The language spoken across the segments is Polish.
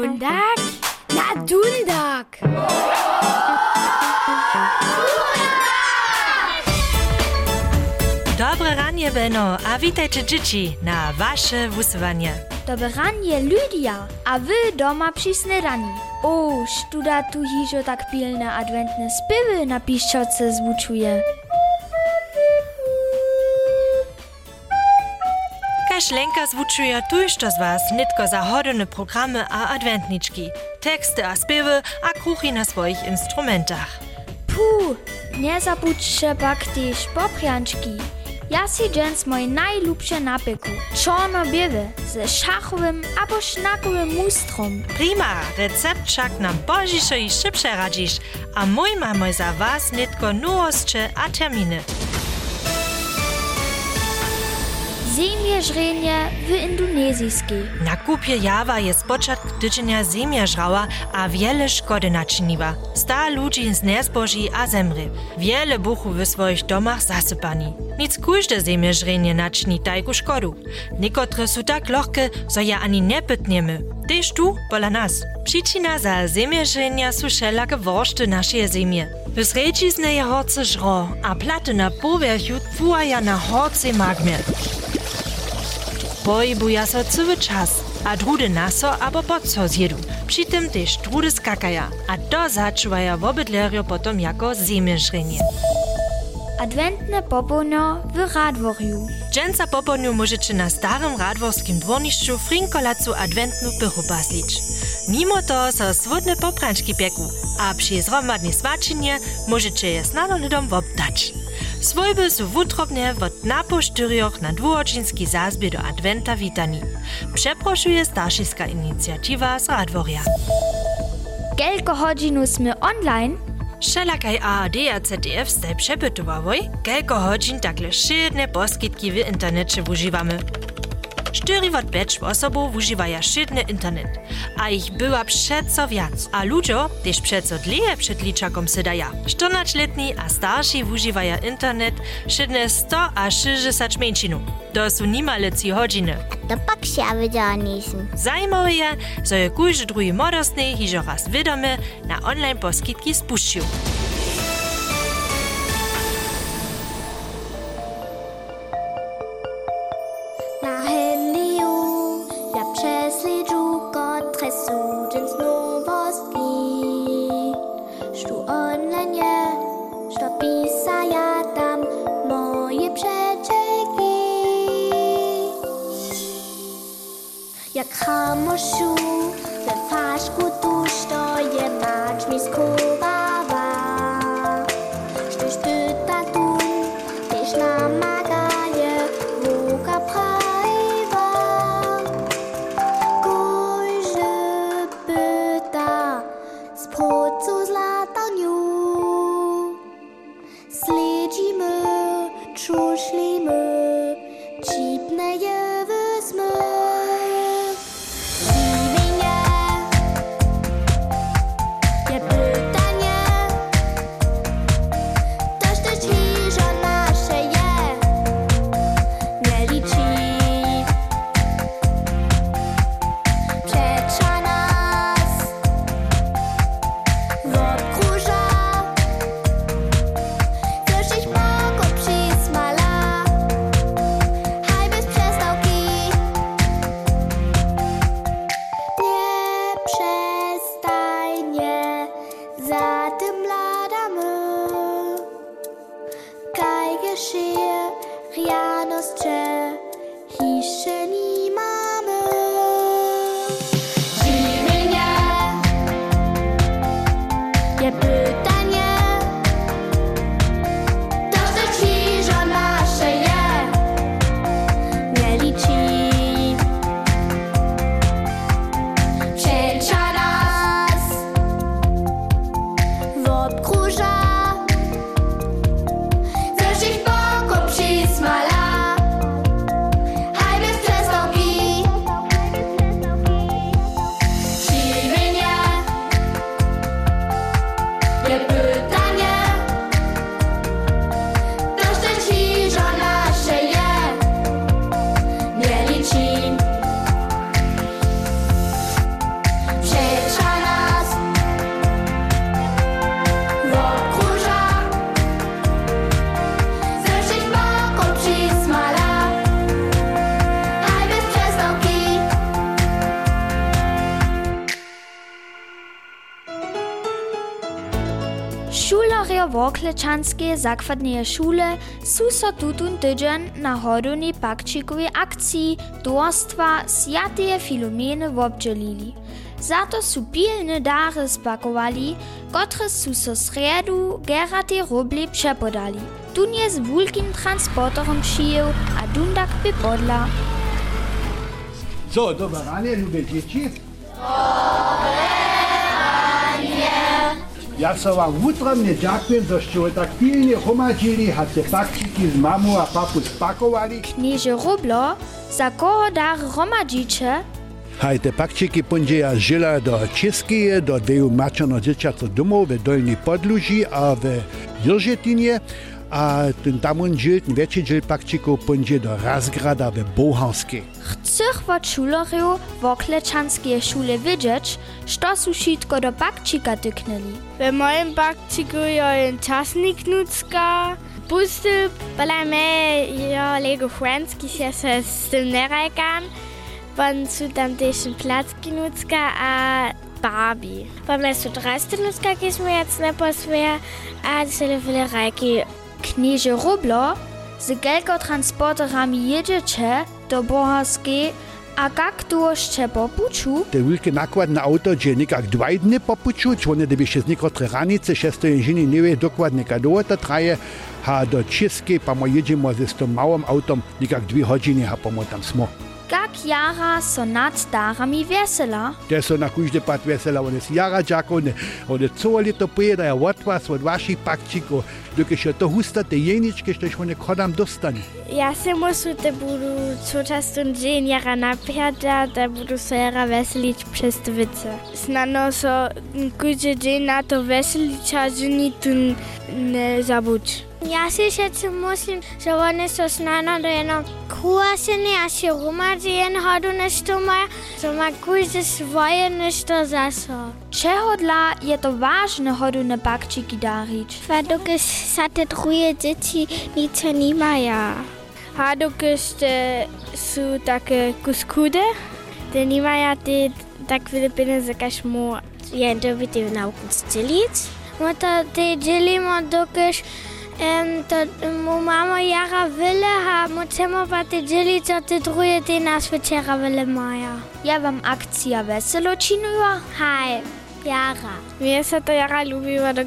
Dundak? Na Dundak! Dobre ranie, Beno, a witajcie dzieci na wasze wysyłanie. Dobre ranie, Lydia, a wy doma przy śniadani. O, sztuda tu hižo tak pilne adwentne spiewy na piszczotce zvučuje. Kaž Lenka zvučuje tuž to z was nitko zahodene programy a adventniczki, teksty a spiewy a kruchy na swoich instrumentach. Puh, nie zabudźcie pak też poprianczki. Ja si dżens moj najlubsze napiku. Czarno-biewe, ze szachowym albo sznakowym mustrom. Prima, recept však nam božišo i šipše radiš, a mój mamy za was nitko nuosće a terminy. Ziemieżrenie w indonezyjskiej. Na kupie jawa je spočatk tydzienia ziemia żrała, a wiele szkody naczyniła. Sta ludzi z nezboży a zemry. Wiele buchu w swoich domach zasypani. Nic każde ziemieżrenie naczyni tajku szkodu. Niekotre są tak lohke, so ja ani nie pytniemy. Tyż tu, pola nas. Przyczyna za ziemieżrenia są wszelake worszty naszej ziemie. W sredzizne je horce żro, a platy na powierzchu twoja na horce magmie. Pohybuja so cały czas, a drudy naso albo pod co zjedu. Przy tym też drudy skakaja, a to zaczuwaja w obydlerio potom jako ziemieżrenie. Adwentne popołno w Radworju. Dżęca poponiu możecie na starym radworskim dworniszczu frinkolacu adwentnu pychu paslić. Mimo to so swodne popranczki pieku, a przy zromadnej swaczynie możecie je snano lidom wobdać. Swojby są wutrobnie od napoštyrioch na dwuočinski zazbie do adventa witani. Przeproszuje starszyska inicjatywa z Radworja. Kelko godzinu sme online, Wszelakaj ARD a ZDF staj przepytowałoj, kelko godzin takle szydne poskitki w internecie używamy. 4 od 5 osobów używają szydny internet, a ich była przeco wiac. A ludzie też przeco dlije przed liczakom sydaja. 14-letni a starsi używają internet szydne 100 a 60 męczinu. To są niemale 3 godziny. To pak się wiedziała nisem. Zajímavé je, że każdy drugi młodostny hižo raz wiadomy na online poskitki spuścił. jo v Oklečanski zakladni šole so so tutun tydzień na hoduni pakčikovi akciji Dorstva Sjatije Filomene vobdželili. Zato so pilne dare spakovali, kotre so so sredu gerati robli přepodali. Tun je s vulkim transporterom šijel, a dundak bi podla. Co, dobro ranje, ljube dječi? Oh! Ja som vám útrovne ďakujem, že ste tak pilne homadili a ste pakčiky z mamu a papu spakovali. Knieže Rublo, za koho dar homadíče? Haj, te pakčiky pondeja žila do Českie, do dveju mačano dečaco domov ve Dolnej Podluži a ve Jelžetinie. A ten tamon dziel, ten większy dziel pakcików pondzie do Razgrada w Bohanskiej. chcych od šulorju Woklečanske šule wiedzieć, što su šitko do pakčika tyknęli. W moim bakciku jest czasnik nucka, pusty, bala me jo lego franski się se z tym nerajkan, pan su tam też placki nucka a Barbie. Pan me su drasty nucka, kies mu jetzt ne poswer, a cele wile rajki. Knieże rublo z gelko transporterami jedziecie do Bohanskiej, a jak to jeszcze popuczu, Te wielkie nakładne auto, gdzie nikak dwa dni popuczu, czy one gdyby się z niektóre ranice, šesto inżyni nie wie dokładnie, kiedy to traje, a do Českej, pa mo jedziemy z tym małym autom, nikak dwie godziny, a pomo tam smo. Jak jara so nad darami wesela. Te są na każdy pad wesela, one z jara dżako, one, one całe lito pojedają od was, od pakcików, dokud się to husta, te jeniczki, że one kodam dostanie. Ja se musu te budu cočas tun dzień jara napiada, da budu se jara veselić przez te wice. Snano so kudzie dzień na to veselić, a ženi tun ne zabuć. Ja si šeću muslim, že one so snano do jedno kuasene, a si rumadzi jen hodu nešto maja, so ma kuźe svoje nešto zaso. Czego dla je to ważne hodune pakčiki darić? Pa dokaz sa te druje dzieci nic dokaz te su takie kuskude, te nie maja te tak wiele pieniędzy, każ mu jędzo by te nauczyć dzielić. Mo to te dzielimo dokaz Um, to mu mamo jara wille ha, mo chcemo pa te dzielić, a te druje te nas večera wille maja. Ja wam akcja weselo činuja? Hej, Jara. Mir se to Jara lubiła, dok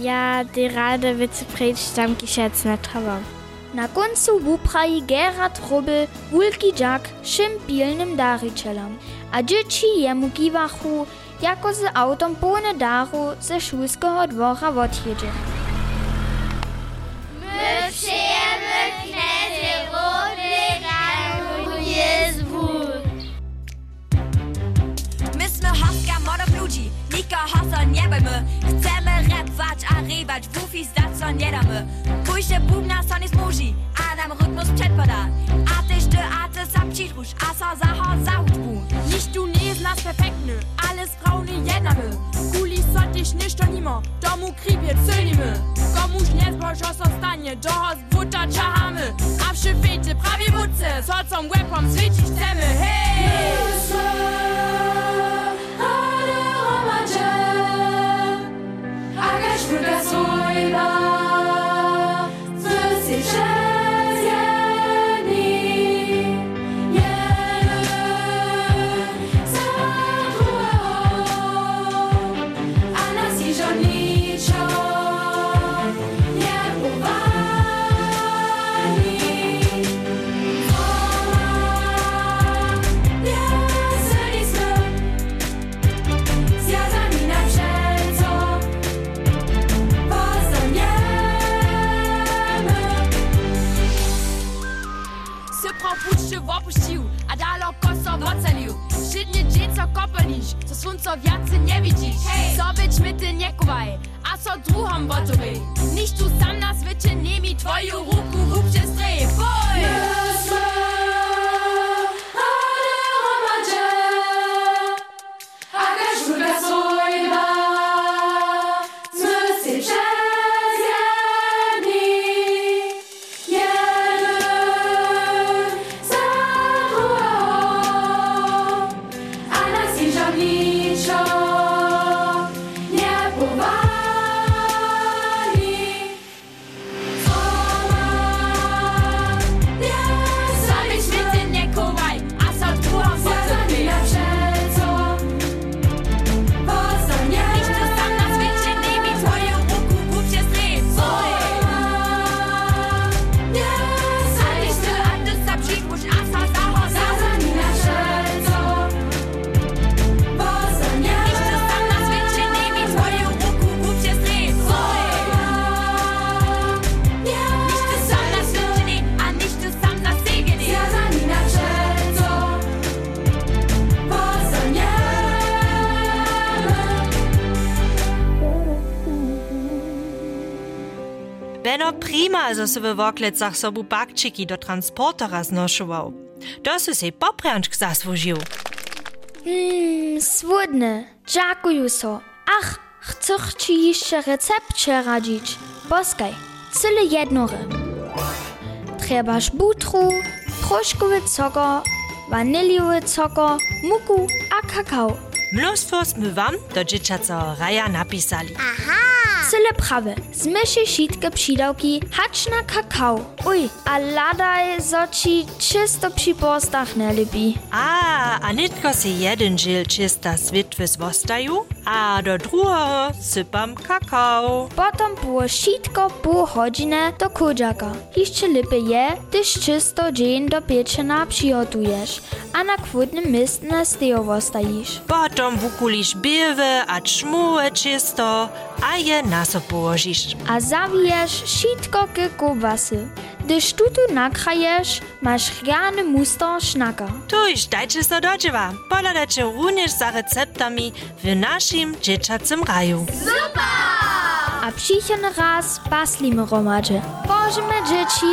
ja te rade wice prejść tam, ki się nie trzeba. Na końcu wupraji Gerard Rubel wulki dżak szym pilnym dariczelom, a dzieci jemu kiwachu, jako z autom pełne daru ze szulskiego dwora odjedzie. My sme hoska modok ludzi, nikoho so nie bojmy Chcemy repować, a rybać, wufi zdać so nie damy Pójście bubna so nie smuży, a nam rytmus przedpada A tyś ty, a ty sam przytrusz, a so zaho zahutbu Nicht du nie z nas perfektny, alles braune jednamy. Kuli so dich nicht nimo, domu kribie cylimy. Komuś nie zbożo so stanie, doho z buta czahamy. A przy fete prawie buce, so com łepom zwycić chcemy, hej! W opuścił, a dalo koso w ocalił. Szydnie dziecko kopalisz, co słońco wiacy nie widzisz. Co być my ty nie kuwaj, a co druhom wotowej. Niż tu sam nas wyczyniemi, twoją ruku w przez strej. Boj! Że se w woklecach sobu bakczyki do transportera znoszował. To su se popręczk zasłużył. Mmm, swodne. Dziękuję so. Ach, chcę ci jeszcze recept przeradzić. Poskaj, cyle jednory. Trzebasz butru, proszkowy cukor, waniliowy cukor, muku a kakao. Mnóstwo sme wam do dzieciaca raja napisali. Cyle prawe. Zmieszy sitke przydałki, hacz na kakao. Uj, a ladaj, zo ci czysto przy postach nie lubi. A, a nitko se jeden žil čista svitwy zwostaju, a do drugiego sypam kakao. Potem było sitko pół godziny do kudziaka. Jeszcze lepiej je, gdyż czysto dzień do pieczenia przygotujesz, a na kwodnym miejscu stejowo stoisz. Potom wukuliš biewe a čmułe čisto, a je naso połožiš. A zawijesz sitko ke kobasy. Gdyż tu tu nakrajesz, masz rjany muster sznaka. Tuż, dajcie so dodziewa. Poladajcie również za receptami w naszym dzieciacym raju. A przyjdziemy raz paslimy romadzie. Boże me dzieci!